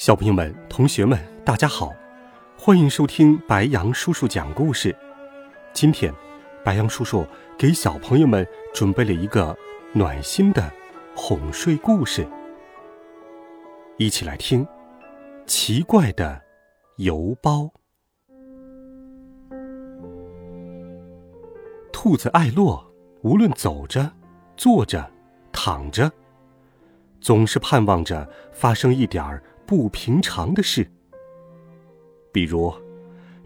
小朋友们、同学们，大家好，欢迎收听白羊叔叔讲故事。今天，白羊叔叔给小朋友们准备了一个暖心的哄睡故事，一起来听《奇怪的邮包》。兔子艾洛无论走着、坐着、躺着，总是盼望着发生一点儿。不平常的事，比如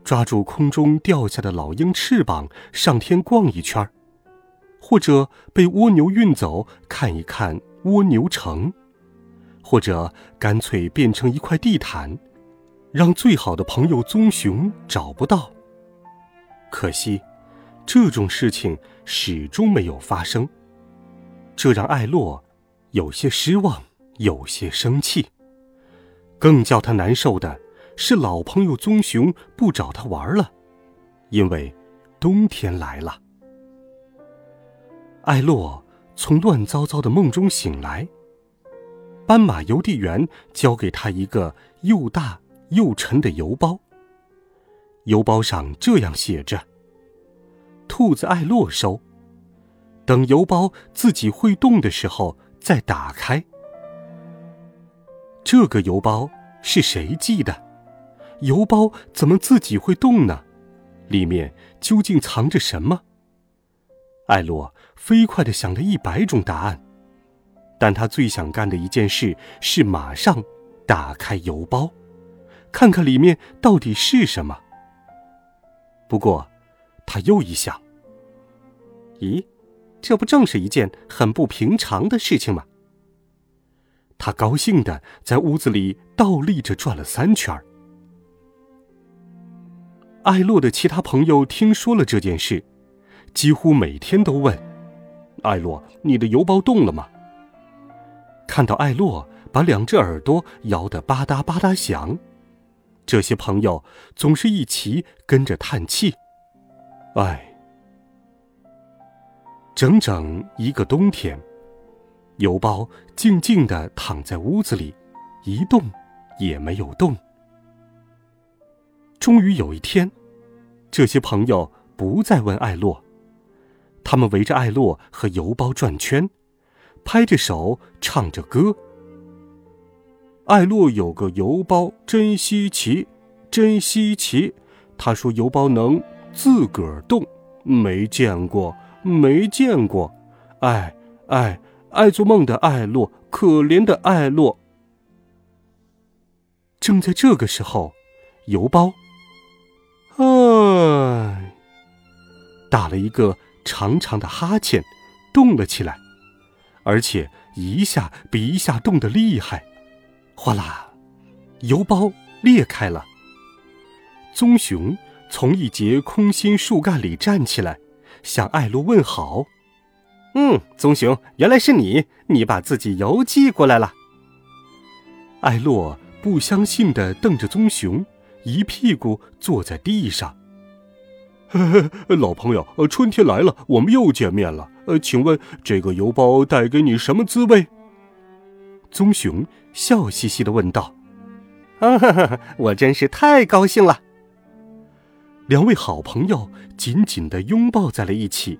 抓住空中掉下的老鹰翅膀上天逛一圈或者被蜗牛运走看一看蜗牛城，或者干脆变成一块地毯，让最好的朋友棕熊找不到。可惜，这种事情始终没有发生，这让艾洛有些失望，有些生气。更叫他难受的是，老朋友棕熊不找他玩了，因为冬天来了。艾洛从乱糟糟的梦中醒来，斑马邮递员交给他一个又大又沉的邮包。邮包上这样写着：“兔子艾洛收，等邮包自己会动的时候再打开。”这个邮包是谁寄的？邮包怎么自己会动呢？里面究竟藏着什么？艾洛飞快的想了一百种答案，但他最想干的一件事是马上打开邮包，看看里面到底是什么。不过，他又一想：咦，这不正是一件很不平常的事情吗？他高兴的在屋子里倒立着转了三圈。艾洛的其他朋友听说了这件事，几乎每天都问：“艾洛，你的邮包动了吗？”看到艾洛把两只耳朵摇得吧嗒吧嗒响，这些朋友总是一起跟着叹气：“唉，整整一个冬天。”邮包静静地躺在屋子里，一动也没有动。终于有一天，这些朋友不再问艾洛，他们围着艾洛和邮包转圈，拍着手唱着歌。艾洛有个邮包真稀奇，真稀奇。他说邮包能自个儿动，没见过，没见过。哎哎。爱做梦的艾洛，可怜的艾洛。正在这个时候，邮包，唉，打了一个长长的哈欠，动了起来，而且一下比一下动得厉害。哗啦，邮包裂开了。棕熊从一节空心树干里站起来，向艾洛问好。嗯，棕熊，原来是你！你把自己邮寄过来了。艾洛不相信的瞪着棕熊，一屁股坐在地上。呵呵，老朋友，春天来了，我们又见面了。呃，请问这个邮包带给你什么滋味？棕熊笑嘻嘻的问道。啊哈哈，我真是太高兴了。两位好朋友紧紧的拥抱在了一起。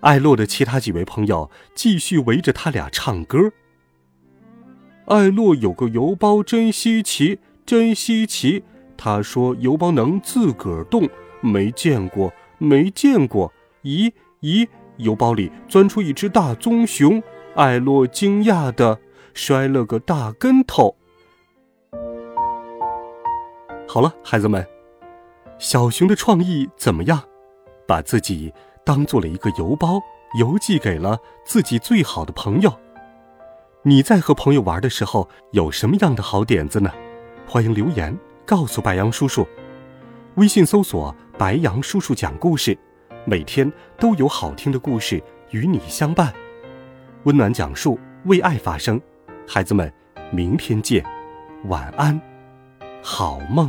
艾洛的其他几位朋友继续围着他俩唱歌。艾洛有个邮包真稀奇，真稀奇。他说邮包能自个儿动，没见过，没见过。咦咦，邮包里钻出一只大棕熊。艾洛惊讶的摔了个大跟头。好了，孩子们，小熊的创意怎么样？把自己。当做了一个邮包，邮寄给了自己最好的朋友。你在和朋友玩的时候有什么样的好点子呢？欢迎留言告诉白杨叔叔。微信搜索“白杨叔叔讲故事”，每天都有好听的故事与你相伴。温暖讲述，为爱发声。孩子们，明天见，晚安，好梦。